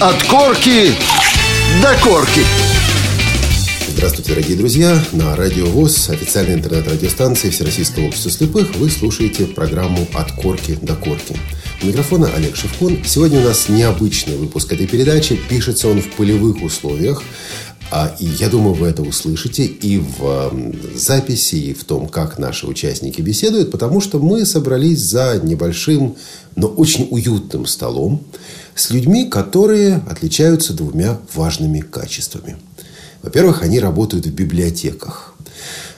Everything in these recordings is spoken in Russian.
От корки до корки. Здравствуйте, дорогие друзья! На Радио ВОЗ, официальной интернет-радиостанции Всероссийского общества слепых, вы слушаете программу «От корки до корки». У микрофона Олег Шевкун. Сегодня у нас необычный выпуск этой передачи. Пишется он в полевых условиях. А, и я думаю, вы это услышите и в записи, и в том, как наши участники беседуют, потому что мы собрались за небольшим, но очень уютным столом с людьми, которые отличаются двумя важными качествами. Во-первых, они работают в библиотеках.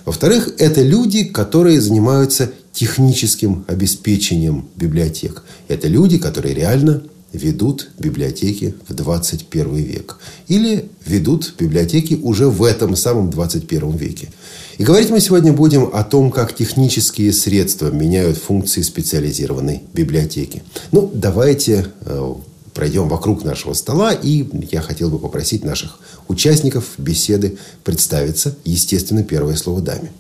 Во-вторых, это люди, которые занимаются техническим обеспечением библиотек. Это люди, которые реально ведут библиотеки в 21 век. Или ведут библиотеки уже в этом самом 21 веке. И говорить мы сегодня будем о том, как технические средства меняют функции специализированной библиотеки. Ну, давайте э, пройдем вокруг нашего стола, и я хотел бы попросить наших участников беседы представиться. Естественно, первое слово даме.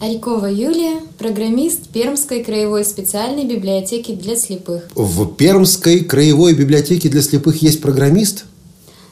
Арикова Юлия, программист Пермской краевой специальной библиотеки для слепых. В Пермской краевой библиотеке для слепых есть программист?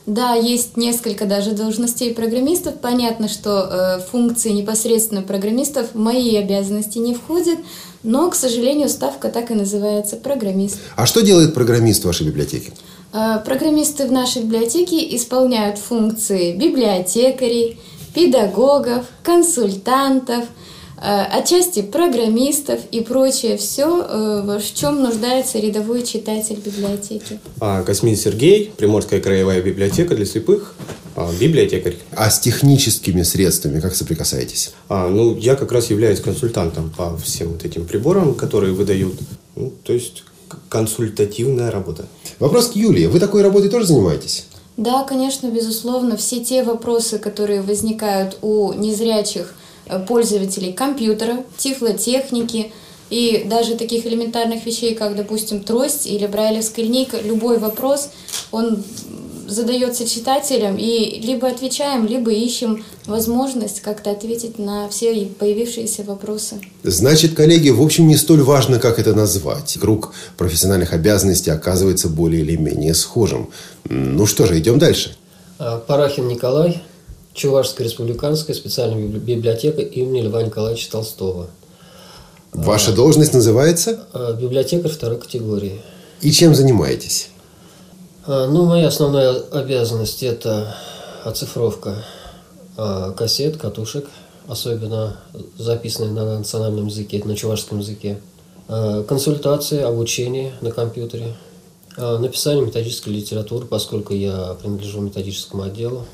Да, есть несколько даже должностей программистов. Понятно, что э, функции непосредственно программистов в мои обязанности не входят, но, к сожалению, ставка так и называется – программист. А что делает программист в вашей библиотеке? Э, программисты в нашей библиотеке исполняют функции библиотекарей, педагогов, консультантов – отчасти программистов и прочее, все, э, в чем нуждается рядовой читатель библиотеки. А, Космин Сергей, Приморская краевая библиотека для слепых, а, библиотекарь. А с техническими средствами как соприкасаетесь? А, ну, я как раз являюсь консультантом по всем вот этим приборам, которые выдают. Ну, то есть консультативная работа. Вопрос к Юлии. Вы такой работой тоже занимаетесь? Да, конечно, безусловно. Все те вопросы, которые возникают у незрячих Э, пользователей компьютера, тифлотехники и даже таких элементарных вещей, как, допустим, трость или брайлевская линейка, любой вопрос, он задается читателям, и либо отвечаем, либо ищем возможность как-то ответить на все появившиеся вопросы. Значит, коллеги, в общем, не столь важно, как это назвать. Круг профессиональных обязанностей оказывается более или менее схожим. Ну что же, идем дальше. А, Парахин Николай, Чувашская республиканская специальная библиотека имени Льва Николаевича Толстого. Ваша должность называется? А, библиотекарь второй категории. И чем занимаетесь? А, ну, моя основная обязанность – это оцифровка а, кассет, катушек, особенно записанные на национальном языке, на чувашском языке. Консультации, обучение на компьютере. Написание методической литературы, поскольку я принадлежу методическому отделу.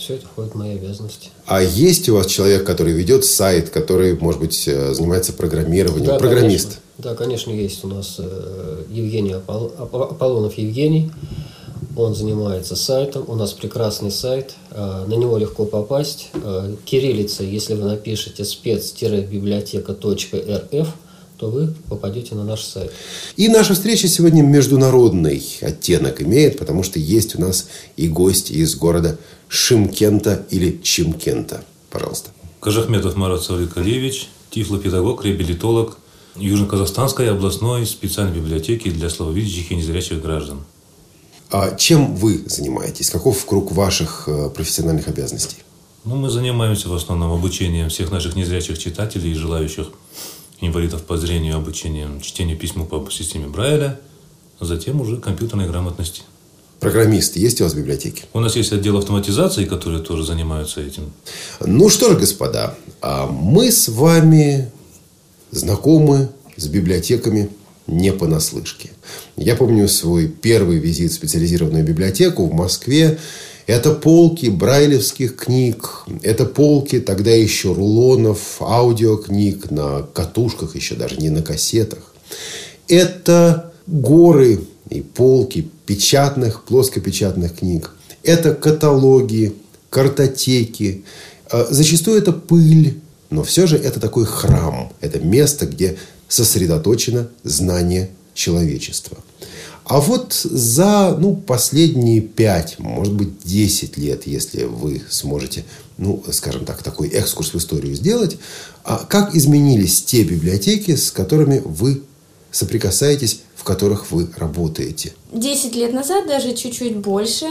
Все это входит в мои обязанности. А есть у вас человек, который ведет сайт, который, может быть, э, занимается программированием, да, программист? Конечно. Да, конечно, есть у нас э, Евгений Апол... Аполлонов Евгений. Он занимается сайтом. У нас прекрасный сайт. Э, на него легко попасть. Кириллица, если вы напишете спец-библиотека.рф, то вы попадете на наш сайт. И наша встреча сегодня международный оттенок имеет, потому что есть у нас и гости из города Шимкента или Чимкента. Пожалуйста. Кажахметов Марат Савликалевич, тифлопедагог, реабилитолог Южно-Казахстанской областной специальной библиотеки для слабовидящих и незрячих граждан. А чем вы занимаетесь? Каков круг ваших э, профессиональных обязанностей? Ну, мы занимаемся в основном обучением всех наших незрячих читателей и желающих инвалидов по зрению, обучением чтению письма по системе Брайля, затем уже компьютерной грамотности. Программисты есть у вас в библиотеке? У нас есть отдел автоматизации, которые тоже занимаются этим. Ну что ж, господа, а мы с вами знакомы с библиотеками не понаслышке. Я помню свой первый визит в специализированную библиотеку в Москве. Это полки брайлевских книг, это полки тогда еще рулонов, аудиокниг на катушках, еще даже не на кассетах. Это горы и полки печатных, плоскопечатных книг. Это каталоги, картотеки. А, зачастую это пыль, но все же это такой храм. Это место, где сосредоточено знание человечества. А вот за ну, последние пять, может быть, 10 лет, если вы сможете, ну, скажем так, такой экскурс в историю сделать, а как изменились те библиотеки, с которыми вы соприкасаетесь в которых вы работаете? Десять лет назад, даже чуть-чуть больше,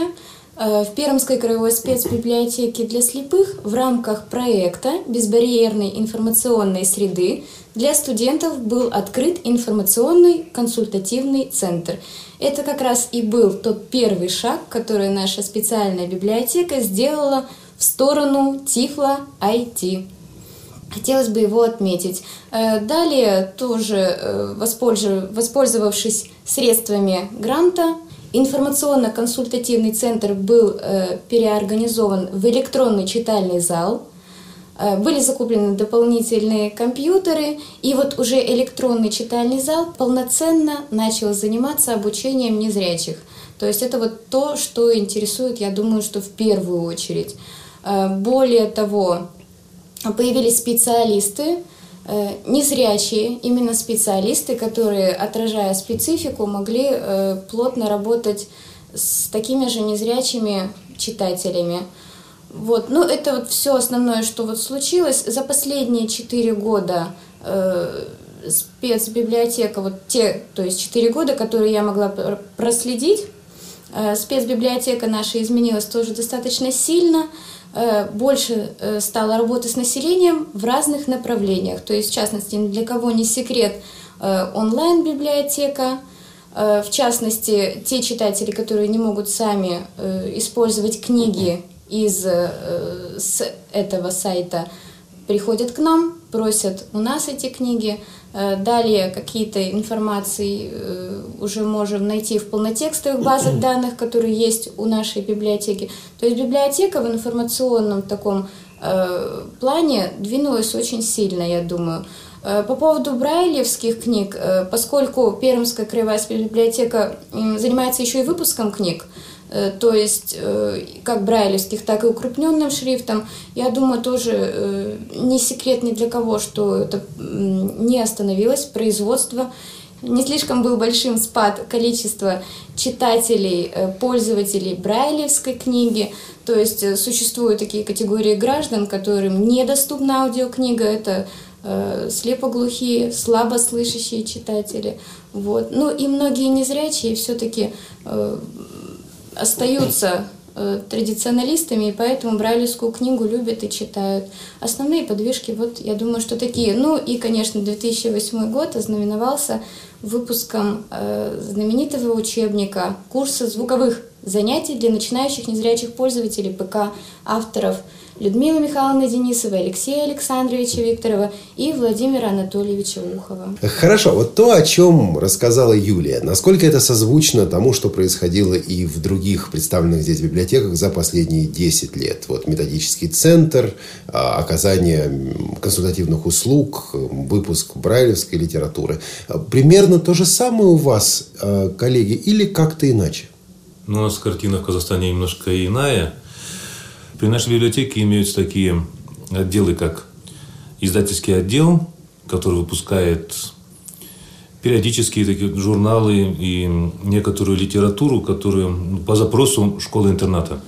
э, в Пермской краевой спецбиблиотеке для слепых в рамках проекта «Безбарьерной информационной среды» для студентов был открыт информационный консультативный центр. Это как раз и был тот первый шаг, который наша специальная библиотека сделала в сторону Тифла IT. Хотелось бы его отметить. Э, далее, тоже э, воспользовавшись средствами гранта, информационно-консультативный центр был э, переорганизован в электронный читальный зал. Были закуплены дополнительные компьютеры, и вот уже электронный читальный зал полноценно начал заниматься обучением незрячих. То есть это вот то, что интересует, я думаю, что в первую очередь. Более того, появились специалисты, э, незрячие, именно специалисты, которые, отражая специфику, могли э, плотно работать с такими же незрячими читателями. Вот, ну это вот все основное, что вот случилось. За последние четыре года э, спецбиблиотека, вот те, то есть четыре года, которые я могла проследить, э, спецбиблиотека наша изменилась тоже достаточно сильно. Э, больше э, стало работы с населением в разных направлениях. То есть, в частности, для кого не секрет э, онлайн-библиотека, в частности, те читатели, которые не могут сами использовать книги из с этого сайта, приходят к нам, просят у нас эти книги, Э, далее какие-то информации э, уже можем найти в полнотекстовых базах данных, которые есть у нашей библиотеки. То есть библиотека в информационном таком э, плане двинулась очень сильно, я думаю. По поводу брайлевских книг, поскольку Пермская краевая библиотека занимается еще и выпуском книг, то есть э, как брайлевских, так и укрупненным шрифтом. Я думаю, тоже э, не секрет ни для кого, что это не остановилось производство. Не слишком был большим спад количества читателей, пользователей брайлевской книги. То есть существуют такие категории граждан, которым недоступна аудиокнига. Это слепоглухие, слабослышащие читатели. Вот. Ну и многие незрячие все-таки остаются э, традиционалистами, и поэтому брайлевскую книгу любят и читают. Основные подвижки, вот я думаю, что такие. Ну и, конечно, 2008 год ознаменовался выпуском э, знаменитого учебника курса звуковых занятий для начинающих незрячих пользователей ПК авторов – Людмилы Михайловны Денисовой, Алексея Александровича Викторова и Владимира Анатольевича Ухова. Хорошо, вот то, о чем рассказала Юлия, насколько это созвучно тому, что происходило и в других представленных здесь библиотеках за последние 10 лет? Вот методический центр, а, оказание консультативных услуг, выпуск брайлевской литературы. Примерно то же самое у вас, а, коллеги, или как-то иначе? Ну, у нас картина в Казахстане немножко иная. При нашей библиотеке имеются такие отделы, как издательский отдел, который выпускает периодические такие журналы и некоторую литературу, которую по запросу школы-интерната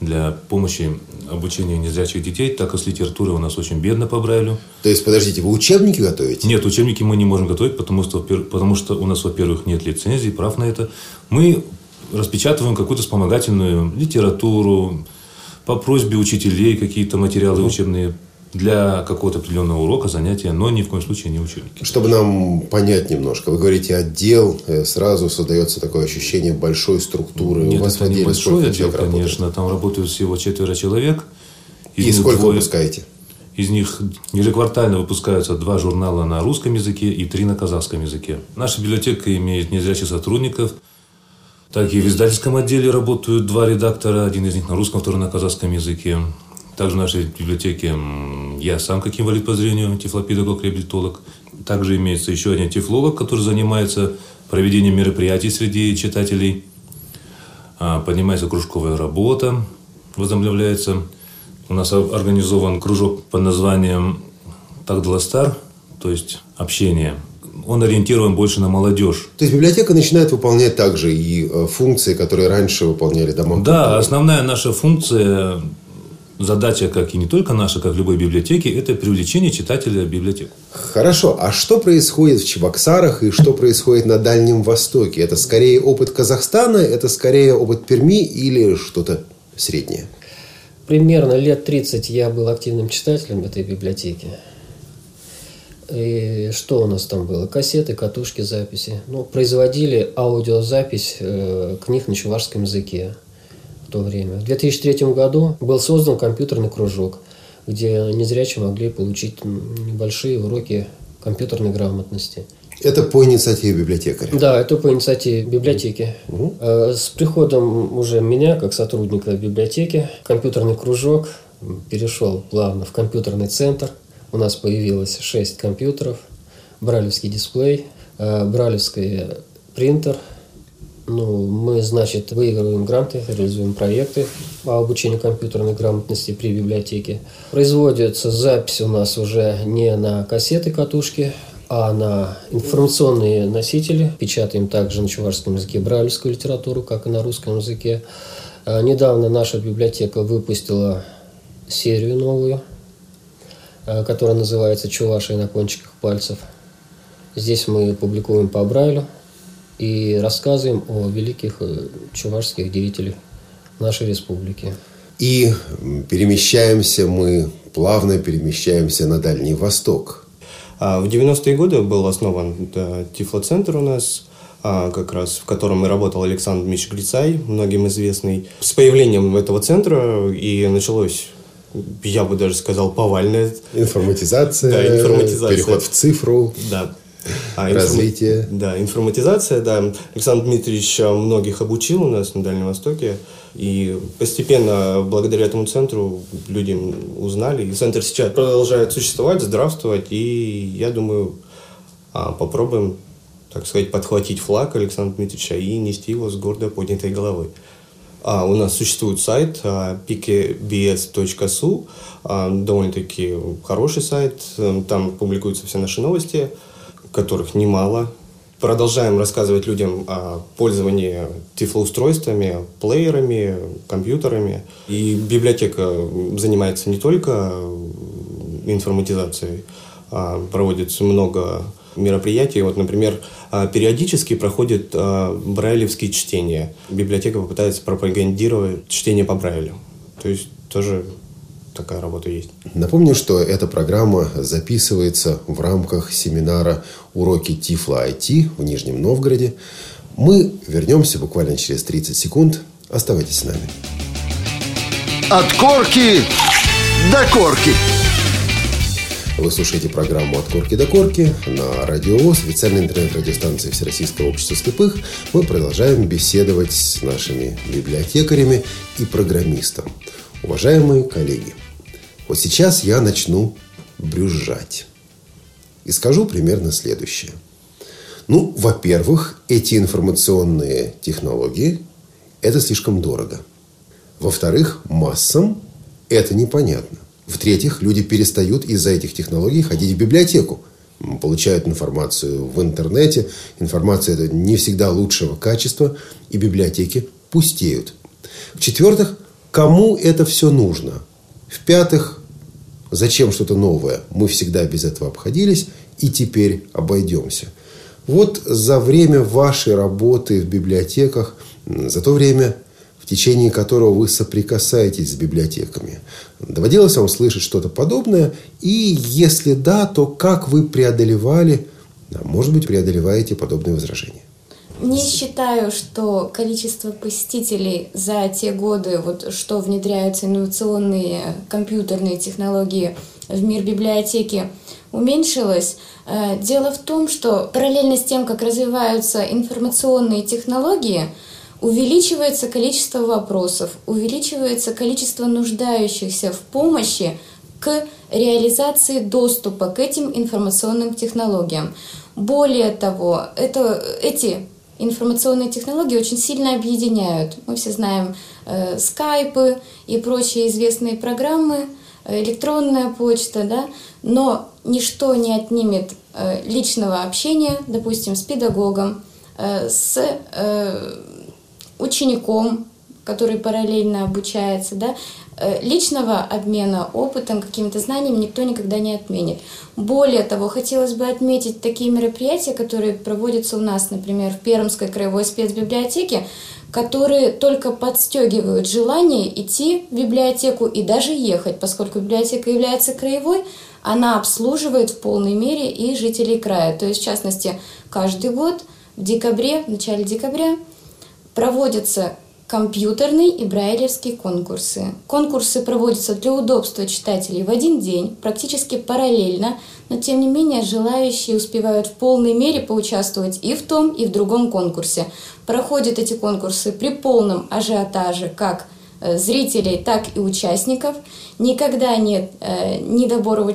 для помощи обучения незрячих детей, так как с литературой у нас очень бедно по Брайлю. То есть, подождите, вы учебники готовите? Нет, учебники мы не можем готовить, потому что, потому что у нас, во-первых, нет лицензии, прав на это. Мы распечатываем какую-то вспомогательную литературу, по просьбе учителей какие-то материалы учебные для какого-то определенного урока, занятия, но ни в коем случае не учебники. Чтобы нам понять немножко, вы говорите отдел, э, сразу создается такое ощущение большой структуры. Нет, У вас это не большой отдел, конечно, там работают всего четверо человек. Из И сколько двое, выпускаете? Из них ежеквартально выпускаются два журнала на русском языке и три на казахском языке. Наша библиотека имеет незрячих сотрудников – так и в издательском отделе работают два редактора, один из них на русском, второй на казахском языке. Также в нашей библиотеке я сам как инвалид по зрению, тифлопедагог, реабилитолог. Также имеется еще один тифлолог, который занимается проведением мероприятий среди читателей. А, поднимается кружковая работа, возобновляется. У нас организован кружок под названием «Тагдаластар», то есть общение – он ориентирован больше на молодежь. То есть библиотека начинает выполнять также и э, функции, которые раньше выполняли дома? Да, основная наша функция задача, как и не только наша, как любой библиотеки, это привлечение читателя в библиотеку. Хорошо, а что происходит в Чебоксарах и что происходит на Дальнем Востоке? Это скорее опыт Казахстана, это скорее опыт Перми или что-то среднее? Примерно лет 30 я был активным читателем этой библиотеки. И что у нас там было? Кассеты, катушки, записи. Ну, производили аудиозапись э, книг на чувашском языке в то время. В 2003 году был создан компьютерный кружок, где незрячие могли получить небольшие уроки компьютерной грамотности. Это по инициативе библиотекаря? Да, это по инициативе библиотеки. Угу. С приходом уже меня, как сотрудника библиотеки, компьютерный кружок перешел плавно в компьютерный центр – у нас появилось 6 компьютеров, бралевский дисплей, э, бралевский принтер. Ну, мы, значит, выигрываем гранты, реализуем проекты по обучению компьютерной грамотности при библиотеке. Производится запись у нас уже не на кассеты, катушки, а на информационные носители. Печатаем также на чувашском языке брайлевскую литературу, как и на русском языке. Э, недавно наша библиотека выпустила серию новую которая называется «Чувашия на кончиках пальцев». Здесь мы публикуем по Брайлю и рассказываем о великих э, чувашских деятелях нашей республики. И перемещаемся мы, плавно перемещаемся на Дальний Восток. А, в 90-е годы был основан Тифлоцентр у нас, а, как раз в котором и работал Александр Мич Грицай, многим известный. С появлением этого центра и началось я бы даже сказал, повальная. Информатизация, да, информатизация. переход в цифру. Да. А, развитие. Информ... Да, информатизация, да. Александр Дмитриевич многих обучил у нас на Дальнем Востоке. И постепенно, благодаря этому центру, люди узнали. И центр сейчас продолжает существовать, здравствовать. И я думаю, а, попробуем, так сказать, подхватить флаг Александра Дмитриевича и нести его с гордо поднятой головой. А, у нас существует сайт а, pikebs.su, а, довольно-таки хороший сайт, там публикуются все наши новости, которых немало. Продолжаем рассказывать людям о пользовании тифлоустройствами, плеерами, компьютерами. И библиотека занимается не только информатизацией, а проводится много мероприятий. Вот, например, а, периодически проходит а, брайлевские чтения. Библиотека попытается пропагандировать чтение по Брайлю. То есть тоже такая работа есть. Напомню, что эта программа записывается в рамках семинара «Уроки Тифла IT» в Нижнем Новгороде. Мы вернемся буквально через 30 секунд. Оставайтесь с нами. От корки до корки. Вы слушаете программу «От корки до корки» на Радио ВОЗ, официальной интернет-радиостанции Всероссийского общества слепых. Мы продолжаем беседовать с нашими библиотекарями и программистом. Уважаемые коллеги, вот сейчас я начну брюзжать. И скажу примерно следующее. Ну, во-первых, эти информационные технологии – это слишком дорого. Во-вторых, массам это непонятно. В-третьих, люди перестают из-за этих технологий ходить в библиотеку. Получают информацию в интернете. Информация это не всегда лучшего качества. И библиотеки пустеют. В-четвертых, кому это все нужно? В-пятых, зачем что-то новое? Мы всегда без этого обходились и теперь обойдемся. Вот за время вашей работы в библиотеках, за то время, в течение которого вы соприкасаетесь с библиотеками. Доводилось вам слышать что-то подобное? И если да, то как вы преодолевали, может быть, преодолеваете подобные возражения? Не считаю, что количество посетителей за те годы, вот, что внедряются инновационные компьютерные технологии в мир библиотеки, уменьшилось. Э, дело в том, что параллельно с тем, как развиваются информационные технологии – увеличивается количество вопросов, увеличивается количество нуждающихся в помощи к реализации доступа к этим информационным технологиям. Более того, это, эти информационные технологии очень сильно объединяют. Мы все знаем э, скайпы и прочие известные программы, электронная почта, да, но ничто не отнимет э, личного общения, допустим, с педагогом, э, с э, учеником, который параллельно обучается, да, э, личного обмена опытом, какими-то знаниями никто никогда не отменит. Более того, хотелось бы отметить такие мероприятия, которые проводятся у нас, например, в Пермской краевой спецбиблиотеке, которые только подстегивают желание идти в библиотеку и даже ехать, поскольку библиотека является краевой, она обслуживает в полной мере и жителей края. То есть, в частности, каждый год в декабре, в начале декабря проводятся компьютерные и брайлевские конкурсы. Конкурсы проводятся для удобства читателей в один день, практически параллельно, но тем не менее желающие успевают в полной мере поучаствовать и в том, и в другом конкурсе. Проходят эти конкурсы при полном ажиотаже как э, зрителей, так и участников. Никогда нет э, недобора в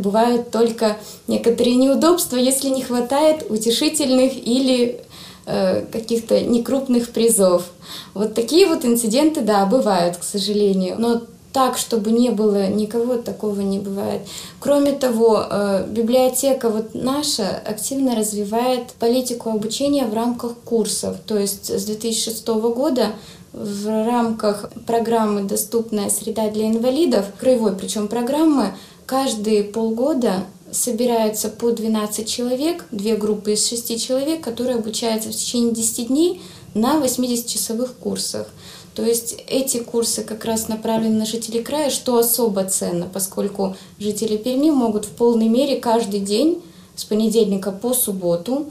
бывают только некоторые неудобства, если не хватает утешительных или каких-то некрупных призов. Вот такие вот инциденты, да, бывают, к сожалению. Но так, чтобы не было никого, такого не бывает. Кроме того, э, библиотека вот наша активно развивает политику обучения в рамках курсов. То есть с 2006 года в рамках программы «Доступная среда для инвалидов», краевой причем программы, каждые полгода собираются по 12 человек, две группы из 6 человек, которые обучаются в течение 10 дней на 80-часовых курсах. То есть эти курсы как раз направлены на жителей края, что особо ценно, поскольку жители Перми могут в полной мере каждый день с понедельника по субботу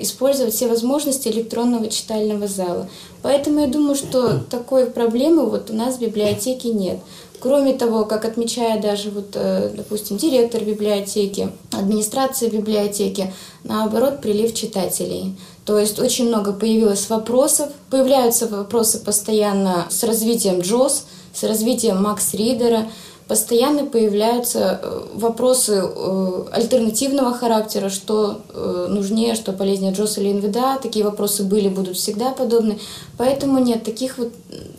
использовать все возможности электронного читального зала. Поэтому я думаю, что такой проблемы вот у нас в библиотеке нет. Кроме того, как отмечает даже, вот, э, допустим, директор библиотеки, администрация библиотеки, наоборот, прилив читателей. То есть очень много появилось вопросов, появляются вопросы постоянно с развитием Джос, с развитием Макс Ридера, постоянно появляются э, вопросы э, альтернативного характера, что э, нужнее, что полезнее Джос или НВДА. Такие вопросы были, будут всегда подобны. Поэтому нет, таких вот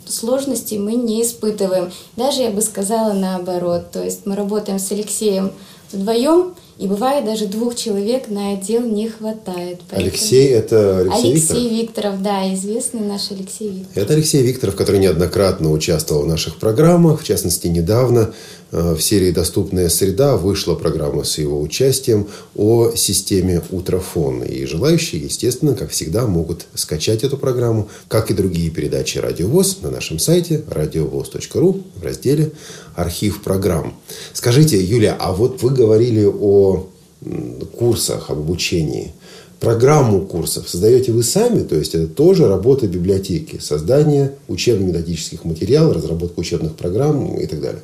сложностей мы не испытываем. Даже я бы сказала наоборот. То есть мы работаем с Алексеем вдвоем, и бывает даже двух человек на отдел не хватает. Поэтому... Алексей это Алексей, Алексей Викторов? Викторов, да, известный наш Алексей Викторов. Это Алексей Викторов, который неоднократно участвовал в наших программах. В частности, недавно в серии «Доступная среда» вышла программа с его участием о системе Утрофон. И желающие, естественно, как всегда, могут скачать эту программу, как и другие передачи «Радиовоз» на нашем сайте радиовоз.ру в разделе «Архив программ». Скажите, Юлия, а вот вы говорили о курсах, об обучении. Программу курсов создаете вы сами, то есть это тоже работа библиотеки, создание учебно-методических материалов, разработка учебных программ и так далее.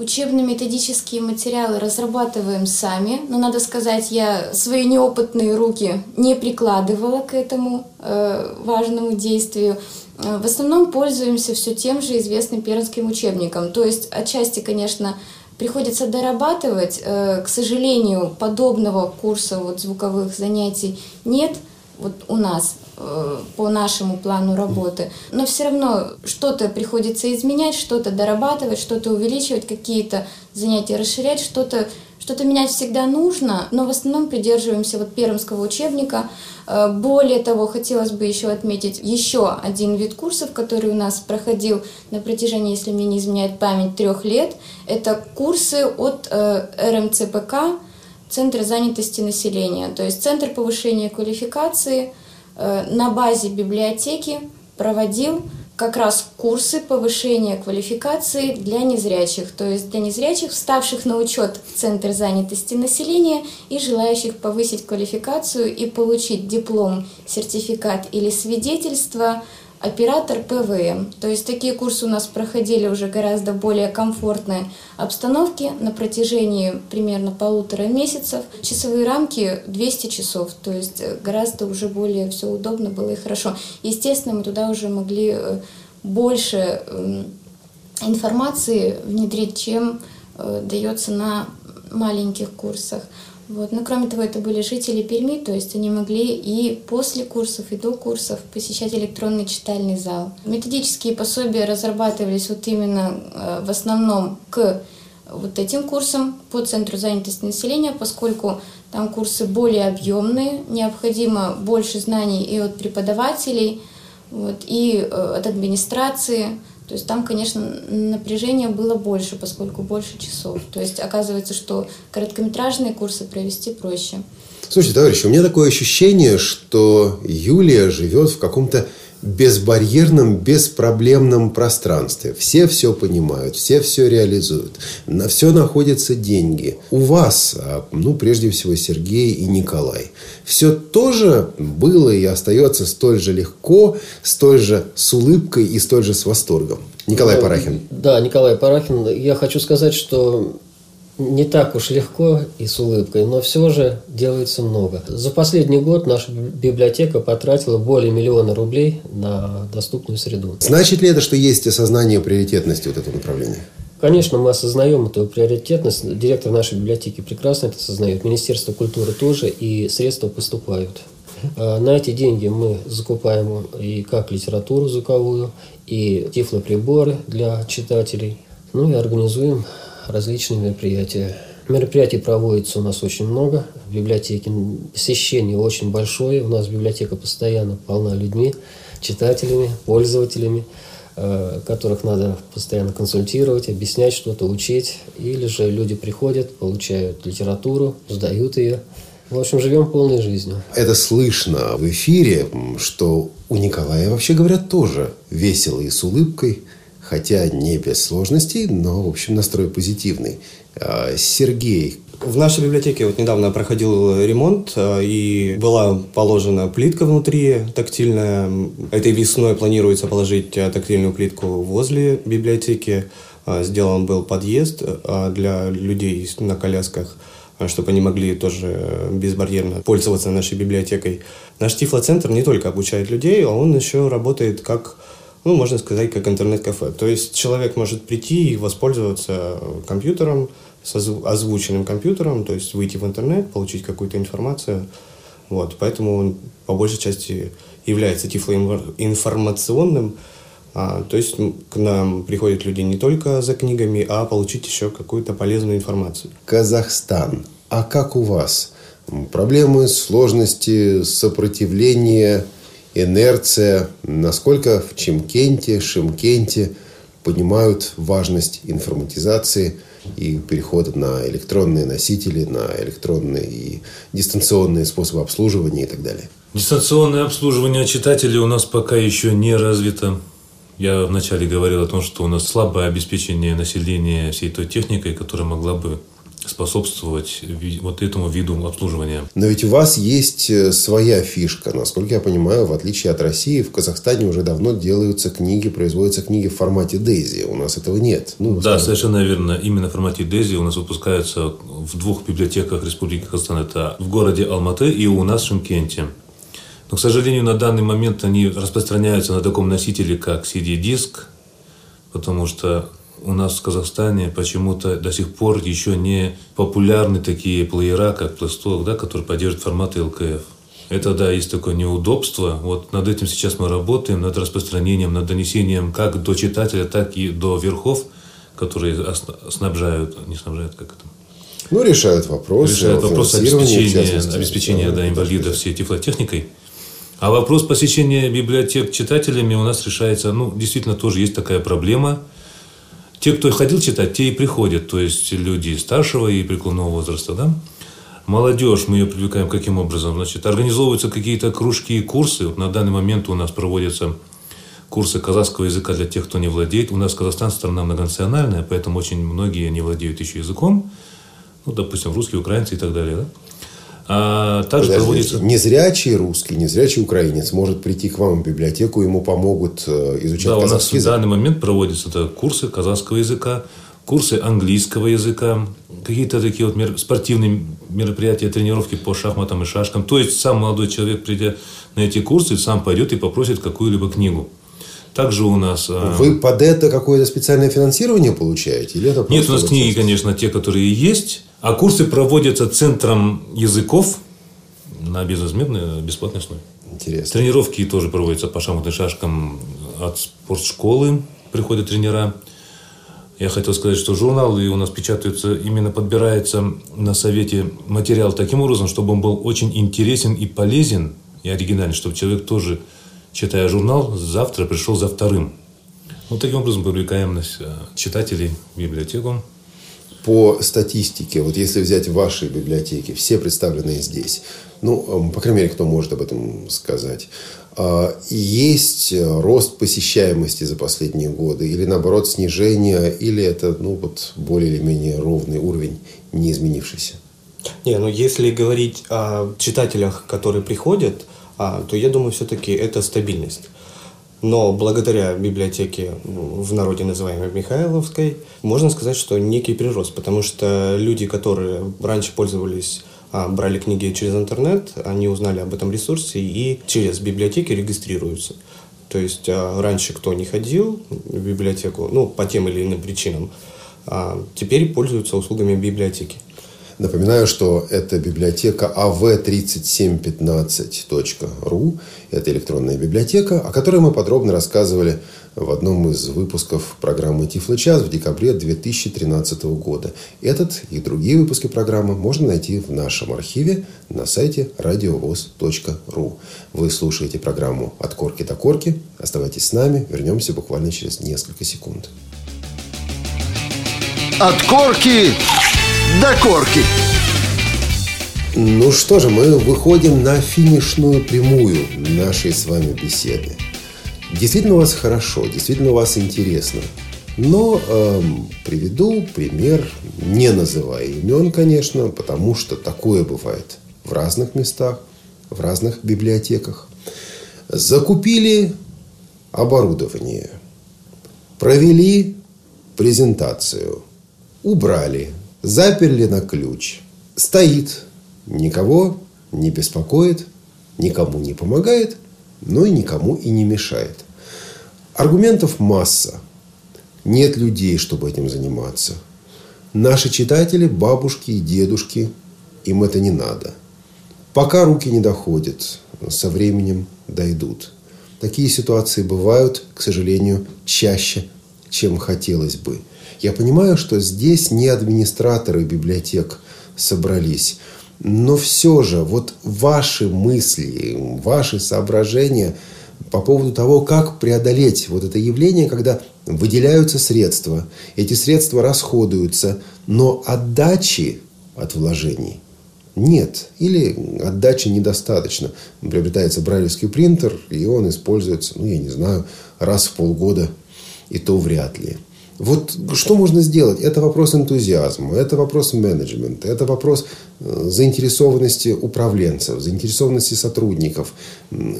Учебно-методические материалы разрабатываем сами, но надо сказать, я свои неопытные руки не прикладывала к этому э, важному действию. Э, в основном пользуемся все тем же известным пермским учебником. То есть отчасти, конечно, приходится дорабатывать. Э, к сожалению, подобного курса вот, звуковых занятий нет вот у нас. Э, по нашему плану работы. Но все равно что-то приходится изменять, что-то дорабатывать, что-то увеличивать, какие-то занятия расширять, что-то что-то менять всегда нужно, но в основном придерживаемся вот пермского учебника. Э, более того, хотелось бы еще отметить еще один вид курсов, который у нас проходил на протяжении, если мне не изменяет память, трех лет. Это курсы от э, РМЦПК, Центра занятости населения, то есть Центр повышения квалификации – на базе библиотеки проводил как раз курсы повышения квалификации для незрячих, то есть для незрячих, вставших на учет в Центр занятости населения и желающих повысить квалификацию и получить диплом, сертификат или свидетельство оператор ПВМ. То есть такие курсы у нас проходили уже гораздо более комфортной обстановке на протяжении примерно полутора месяцев. Часовые рамки 200 часов, то есть э, гораздо уже более все удобно было и хорошо. Естественно, мы туда уже могли э, больше эм, информации внедрить, чем э, дается на маленьких курсах. Вот. Но кроме того, это были жители Перми, то есть они могли и после курсов, и до курсов посещать электронный читальный зал. Методические пособия разрабатывались вот именно э, в основном к вот этим курсам по Центру занятости населения, поскольку там курсы более объемные, необходимо больше знаний и от преподавателей, вот, и э, от администрации. То есть там, конечно, напряжение было больше, поскольку больше часов. То есть оказывается, что короткометражные курсы провести проще. Слушайте, товарищи, у меня такое ощущение, что Юлия живет в каком-то безбарьерном, беспроблемном пространстве. Все все понимают, все все реализуют. На все находятся деньги. У вас, а, ну, прежде всего, Сергей и Николай, все тоже было и остается столь же легко, столь же с улыбкой и столь же с восторгом. Николай Парахин. Да, Николай Парахин. Я хочу сказать, что не так уж легко и с улыбкой, но все же делается много. За последний год наша библиотека потратила более миллиона рублей на доступную среду. Значит ли это, что есть осознание приоритетности вот этого направления? Конечно, мы осознаем эту приоритетность. Директор нашей библиотеки прекрасно это осознает. Министерство культуры тоже, и средства поступают. А На эти деньги мы закупаем и как литературу звуковую, и тифлоприборы для читателей. Ну и организуем различные мероприятия. Мероприятий проводится у нас очень много. В библиотеке посещение очень большое. У нас библиотека постоянно полна людьми, читателями, пользователями э, которых надо постоянно консультировать, объяснять что-то, учить. Или же люди приходят, получают литературу, сдают ее. В общем, живем полной жизнью. Это слышно в эфире, что у Николая, вообще говоря, тоже весело и с улыбкой, хотя не без сложностей, но, в общем, настрой позитивный. А, Сергей, В нашей библиотеке вот недавно проходил ремонт, э, и была положена плитка внутри тактильная. Этой весной планируется положить э, тактильную плитку возле библиотеки. Сделан был подъезд для людей на колясках, чтобы они могли тоже безбарьерно пользоваться нашей библиотекой. Наш Тифлоцентр не только обучает людей, а он еще работает как ну, можно сказать, как интернет-кафе. То есть человек может прийти и воспользоваться компьютером, с озв- озвученным компьютером, то есть выйти в интернет, получить какую-то информацию. Вот, поэтому он по большей части является тифлоинформационным. А, то есть к нам приходят люди не только за книгами, а получить еще какую-то полезную информацию. Казахстан. А как у вас? Проблемы, сложности, сопротивление, инерция. Насколько в Чемкенте, Шимкенте понимают важность информатизации и перехода на электронные носители, на электронные и дистанционные способы обслуживания и так далее? Дистанционное обслуживание читателей у нас пока еще не развито. Я вначале говорил о том, что у нас слабое обеспечение населения всей той техникой, которая могла бы способствовать вот этому виду обслуживания. Но ведь у вас есть э, своя фишка. Насколько я понимаю, в отличие от России, в Казахстане уже давно делаются книги, производятся книги в формате Дейзи. У нас этого нет. Ну, Да, скажем, совершенно верно. Именно в формате DESI у нас выпускаются в двух библиотеках Республики Казахстан. Это в городе Алматы и у нас в Шимкенте. Но, к сожалению, на данный момент они распространяются на таком носителе, как CD-диск, потому что у нас в Казахстане почему-то до сих пор еще не популярны такие плеера, как Play да, которые поддерживают форматы LKF. Это, да, есть такое неудобство. Вот над этим сейчас мы работаем, над распространением, над донесением как до читателя, так и до верхов, которые снабжают, не снабжают, как это, ну, решают вопрос финансирования, в обеспечения, обеспечения да, инвалидов всей тифлотехникой. А вопрос посещения библиотек читателями у нас решается, ну, действительно, тоже есть такая проблема. Те, кто ходил читать, те и приходят, то есть люди старшего и преклонного возраста, да. Молодежь, мы ее привлекаем каким образом? Значит, организовываются какие-то кружки и курсы. Вот на данный момент у нас проводятся курсы казахского языка для тех, кто не владеет. У нас Казахстан страна многонациональная, поэтому очень многие не владеют еще языком. Ну, допустим, русские, украинцы и так далее. Да? А также Подождите, проводится... Незрячий русский, незрячий украинец может прийти к вам в библиотеку, ему помогут э, изучать Да, у нас казахский в язык. данный момент проводятся да, курсы казахского языка, курсы английского языка, какие-то такие вот мер- спортивные мероприятия, тренировки по шахматам и шашкам. То есть сам молодой человек, придя на эти курсы, сам пойдет и попросит какую-либо книгу. Также у нас... а, Вы под это какое-то специальное финансирование получаете? Или это Нет, у нас книги, конечно, те, которые есть, а курсы проводятся Центром языков на безвозмездной, бесплатной основе. Интересно. Тренировки тоже проводятся по шахматным шашкам от спортшколы, приходят тренера. Я хотел сказать, что журналы у нас печатаются, именно подбирается на совете материал таким образом, чтобы он был очень интересен и полезен, и оригинальный, чтобы человек тоже читая журнал, завтра пришел за вторым. Вот таким образом привлекаемость э, читателей в библиотеку. По статистике, вот если взять ваши библиотеки, все представленные здесь, ну, эм, по крайней мере, кто может об этом сказать, а, есть рост посещаемости за последние годы или наоборот снижение, или это ну, вот, более или менее ровный уровень, не изменившийся? Не, ну если говорить о читателях, которые приходят, а, то я думаю, все-таки это стабильность. Но благодаря библиотеке, ну, в народе называемой Михайловской, можно сказать, что некий прирост, потому что люди, которые раньше пользовались а, брали книги через интернет, они узнали об этом ресурсе и через библиотеки регистрируются. То есть а, раньше кто не ходил в библиотеку, ну, по тем или иным причинам, а теперь пользуются услугами библиотеки. Напоминаю, что это библиотека av3715.ru. Это электронная библиотека, о которой мы подробно рассказывали в одном из выпусков программы Тифло час в декабре 2013 года. Этот и другие выпуски программы можно найти в нашем архиве на сайте радиовоз.ру. Вы слушаете программу «От корки до корки». Оставайтесь с нами. Вернемся буквально через несколько секунд. От корки до корки. Ну что же, мы выходим на финишную прямую нашей с вами беседы. Действительно у вас хорошо, действительно у вас интересно. Но эм, приведу пример, не называя имен, конечно, потому что такое бывает в разных местах, в разных библиотеках. Закупили оборудование, провели презентацию, убрали, заперли на ключ. Стоит, никого не беспокоит, никому не помогает, но и никому и не мешает. Аргументов масса. Нет людей, чтобы этим заниматься. Наши читатели, бабушки и дедушки, им это не надо. Пока руки не доходят, со временем дойдут. Такие ситуации бывают, к сожалению, чаще, чем хотелось бы. Я понимаю, что здесь не администраторы библиотек собрались. Но все же, вот ваши мысли, ваши соображения по поводу того, как преодолеть вот это явление, когда выделяются средства, эти средства расходуются, но отдачи от вложений нет. Или отдачи недостаточно. Приобретается брайлевский принтер, и он используется, ну, я не знаю, раз в полгода, и то вряд ли. Вот что можно сделать? Это вопрос энтузиазма, это вопрос менеджмента, это вопрос э, заинтересованности управленцев, заинтересованности сотрудников,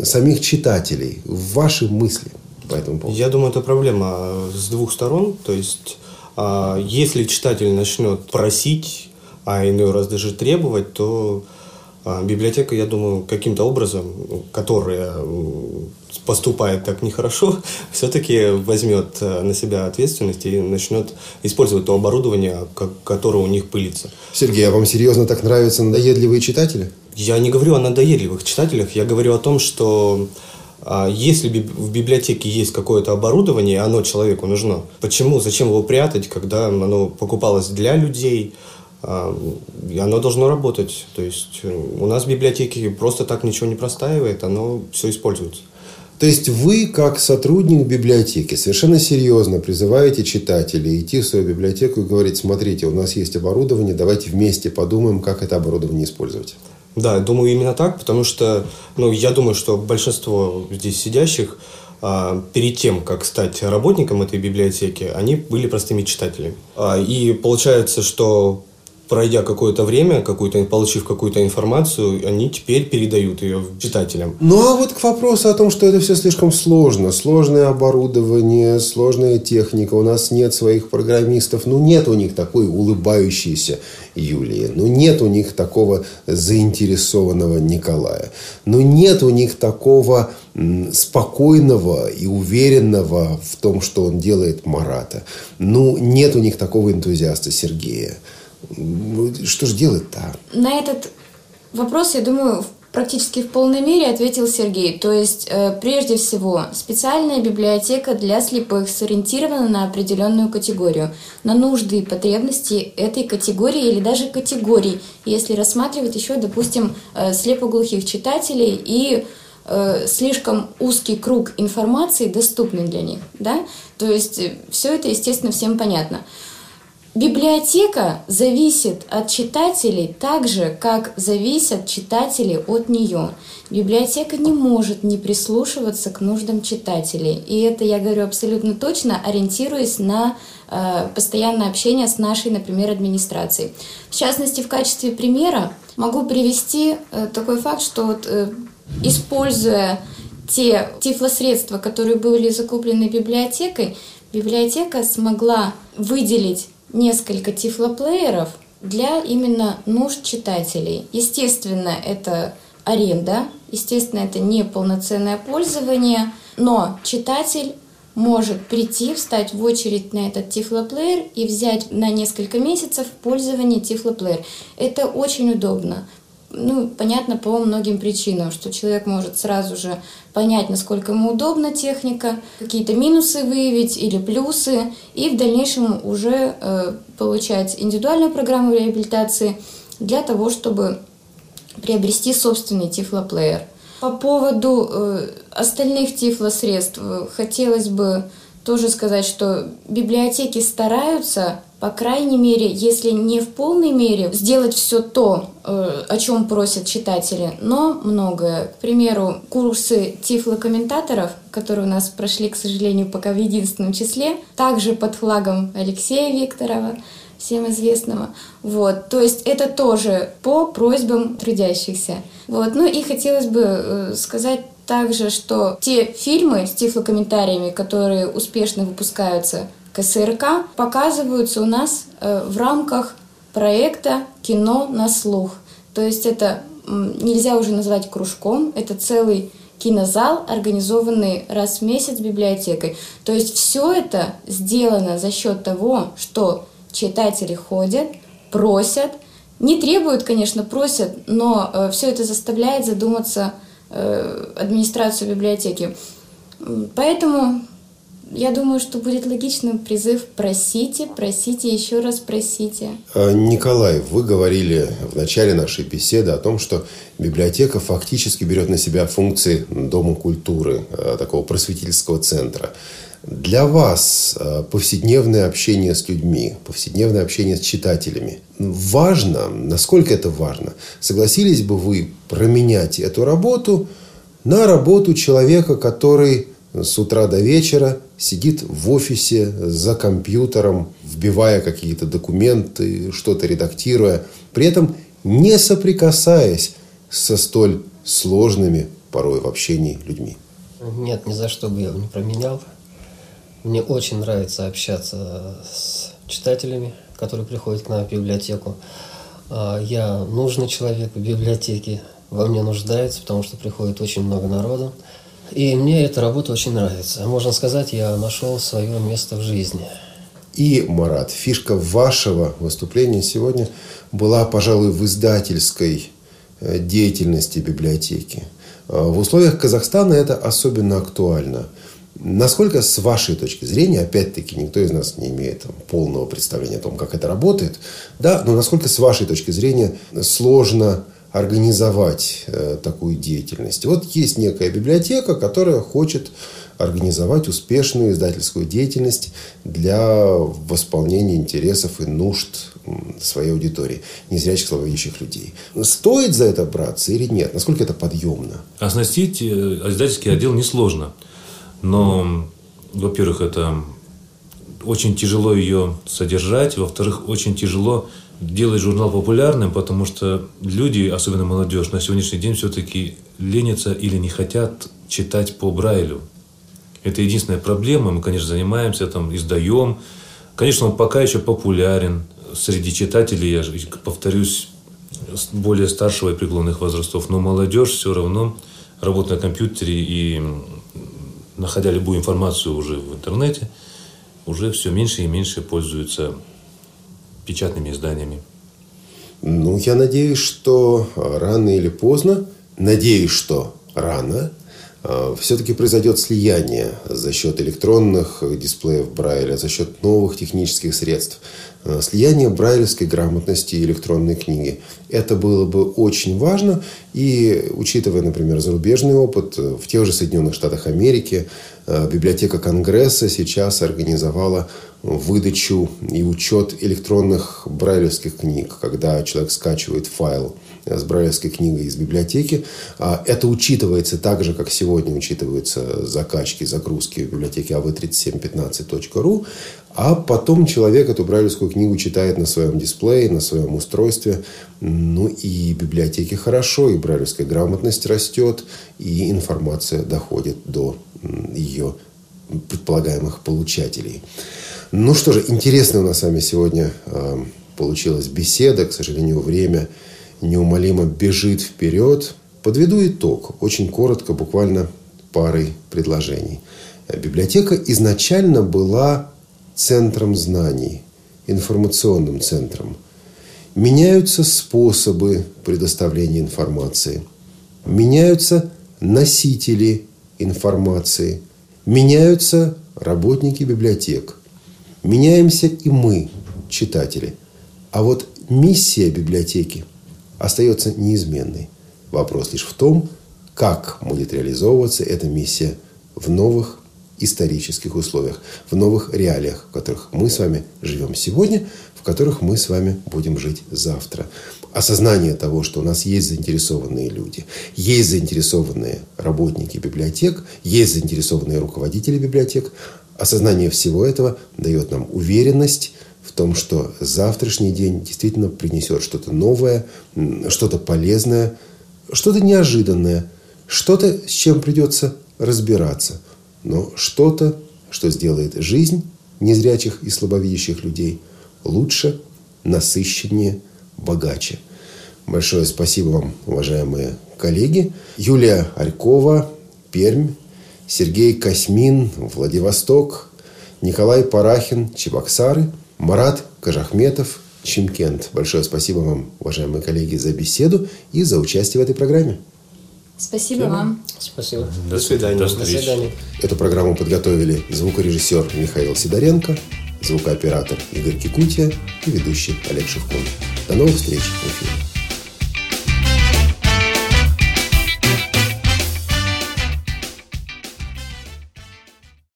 самих читателей. Ваши мысли по этому поводу? Я думаю, это проблема с двух сторон. То есть, а, если читатель начнет просить, а иной раз даже требовать, то библиотека, я думаю, каким-то образом, которая поступает так нехорошо, все-таки возьмет э, на себя ответственность и начнет использовать то оборудование, которое у них пылится. Сергей, а вам серьезно так нравятся надоедливые читатели? Я не говорю о надоедливых читателях, я говорю о том, что а, если в библиотеке есть какое-то оборудование, и оно человеку нужно, почему, зачем его прятать, когда оно покупалось для людей, а, оно должно работать. То есть э, у нас в библиотеке просто так ничего не простаивает, оно все используется. То есть вы, как сотрудник библиотеки, совершенно серьезно призываете читателей идти в свою библиотеку и говорить, смотрите, у нас есть оборудование, давайте вместе подумаем, как это оборудование использовать. Да, думаю именно так, потому что, ну, я думаю, что большинство здесь сидящих а, перед тем, как стать работником этой библиотеки, они были простыми читателями. А, и получается, что пройдя какое-то время, какую-то, получив какую-то информацию, они теперь передают ее читателям. Ну, а вот к вопросу о том, что это все слишком сложно. Сложное оборудование, сложная техника. У нас нет своих программистов. Ну, нет у них такой улыбающейся Юлии. Ну, нет у них такого заинтересованного Николая. Ну, нет у них такого спокойного и уверенного в том, что он делает Марата. Ну, нет у них такого энтузиаста Сергея. Что же делать-то? На этот вопрос, я думаю, практически в полной мере ответил Сергей. То есть, э, прежде всего, специальная библиотека для слепых сориентирована на определенную категорию, на нужды и потребности этой категории или даже категорий, если рассматривать еще, допустим, э, слепоглухих читателей и э, слишком узкий круг информации доступный для них, да, то есть э, все это, естественно, всем понятно. Библиотека зависит от читателей так же, как зависят читатели от нее. Библиотека не может не прислушиваться к нуждам читателей. И это я говорю абсолютно точно, ориентируясь на э, постоянное общение с нашей, например, администрацией. В частности, в качестве примера могу привести э, такой факт, что вот, э, используя те тифлосредства, которые были закуплены библиотекой, библиотека смогла выделить несколько тифлоплееров для именно нужд читателей. Естественно, это аренда, естественно, это не полноценное пользование, но читатель может прийти, встать в очередь на этот тифлоплеер и взять на несколько месяцев пользование тифлоплеер. Это очень удобно, ну, понятно по многим причинам, что человек может сразу же понять, насколько ему удобна техника, какие-то минусы выявить или плюсы, и в дальнейшем уже э, получать индивидуальную программу реабилитации для того, чтобы приобрести собственный тифлоплеер. По поводу э, остальных тифлосредств э, хотелось бы тоже сказать, что библиотеки стараются по крайней мере, если не в полной мере, сделать все то, э, о чем просят читатели, но многое. К примеру, курсы тифлокомментаторов, которые у нас прошли, к сожалению, пока в единственном числе, также под флагом Алексея Викторова, всем известного. Вот, то есть это тоже по просьбам трудящихся. Вот, ну и хотелось бы э, сказать также, что те фильмы с тифлокомментариями, которые успешно выпускаются КСРК показываются у нас э, в рамках проекта «Кино на слух». То есть это нельзя уже назвать кружком, это целый кинозал, организованный раз в месяц библиотекой. То есть все это сделано за счет того, что читатели ходят, просят, не требуют, конечно, просят, но э, все это заставляет задуматься э, администрацию библиотеки. Поэтому я думаю, что будет логичным призыв «просите, просите, еще раз просите». А, Николай, вы говорили в начале нашей беседы о том, что библиотека фактически берет на себя функции Дома культуры, а, такого просветительского центра. Для вас а, повседневное общение с людьми, повседневное общение с читателями важно? Насколько это важно? Согласились бы вы променять эту работу на работу человека, который с утра до вечера сидит в офисе за компьютером, вбивая какие-то документы, что-то редактируя, при этом не соприкасаясь со столь сложными порой в общении людьми. Нет, ни за что бы я его не променял. Мне очень нравится общаться с читателями, которые приходят к нам в библиотеку. А, я нужный человек в библиотеке, во мне нуждается, потому что приходит очень много народу. И мне эта работа очень нравится. Можно сказать, я нашел свое место в жизни. И, Марат, фишка вашего выступления сегодня была, пожалуй, в издательской э, деятельности библиотеки. Э, в условиях Казахстана это особенно актуально. Насколько, с вашей точки зрения, опять-таки, никто из нас не имеет там, полного представления о том, как это работает, да, но насколько, с вашей точки зрения, сложно организовать э, такую деятельность. Вот есть некая библиотека, которая хочет организовать успешную издательскую деятельность для восполнения интересов и нужд своей аудитории, незрячих слабовидящих людей. Стоит за это браться или нет? Насколько это подъемно? Оснастить э, издательский отдел несложно. Но, во-первых, это очень тяжело ее содержать. Во-вторых, очень тяжело делать журнал популярным, потому что люди, особенно молодежь, на сегодняшний день все-таки ленятся или не хотят читать по Брайлю. Это единственная проблема. Мы, конечно, занимаемся, там, издаем. Конечно, он пока еще популярен среди читателей, я повторюсь, более старшего и преклонных возрастов. Но молодежь все равно, работая на компьютере и находя любую информацию уже в интернете, уже все меньше и меньше пользуются печатными изданиями? Ну, я надеюсь, что рано или поздно, надеюсь, что рано, все-таки произойдет слияние за счет электронных дисплеев Брайля, за счет новых технических средств. А, слияние брайлевской грамотности и электронной книги. Это было бы очень важно. И учитывая, например, зарубежный опыт, в тех же Соединенных Штатах Америки библиотека Конгресса сейчас организовала выдачу и учет электронных брайлевских книг, когда человек скачивает файл с брайлевской книгой из библиотеки. А, это учитывается так же, как сегодня учитываются закачки, загрузки в библиотеке av3715.ru. А потом человек эту брайлевскую книгу читает на своем дисплее, на своем устройстве. Ну и библиотеки хорошо, и брайлевская грамотность растет, и информация доходит до ее предполагаемых получателей. Ну что же, интересная у нас с вами сегодня э, получилась беседа. К сожалению, время неумолимо бежит вперед. Подведу итог. Очень коротко, буквально парой предложений. Библиотека изначально была центром знаний, информационным центром. Меняются способы предоставления информации. Меняются носители информации. Меняются работники библиотек. Меняемся и мы, читатели. А вот миссия библиотеки остается неизменной. Вопрос лишь в том, как будет реализовываться эта миссия в новых исторических условиях, в новых реалиях, в которых мы с вами живем сегодня, в которых мы с вами будем жить завтра. Осознание того, что у нас есть заинтересованные люди, есть заинтересованные работники библиотек, есть заинтересованные руководители библиотек, осознание всего этого дает нам уверенность, в том, что завтрашний день действительно принесет что-то новое, что-то полезное, что-то неожиданное, что-то, с чем придется разбираться, но что-то, что сделает жизнь незрячих и слабовидящих людей лучше, насыщеннее, богаче. Большое спасибо вам, уважаемые коллеги. Юлия Алькова, Пермь, Сергей Космин, Владивосток, Николай Парахин, Чебоксары – Марат Кажахметов, Чимкент. Большое спасибо вам, уважаемые коллеги, за беседу и за участие в этой программе. Спасибо вам. Спасибо. До свидания. До До встречи. свидания. Эту программу подготовили звукорежиссер Михаил Сидоренко, звукооператор Игорь Кикутия и ведущий Олег Шевкун. До новых встреч в эфире.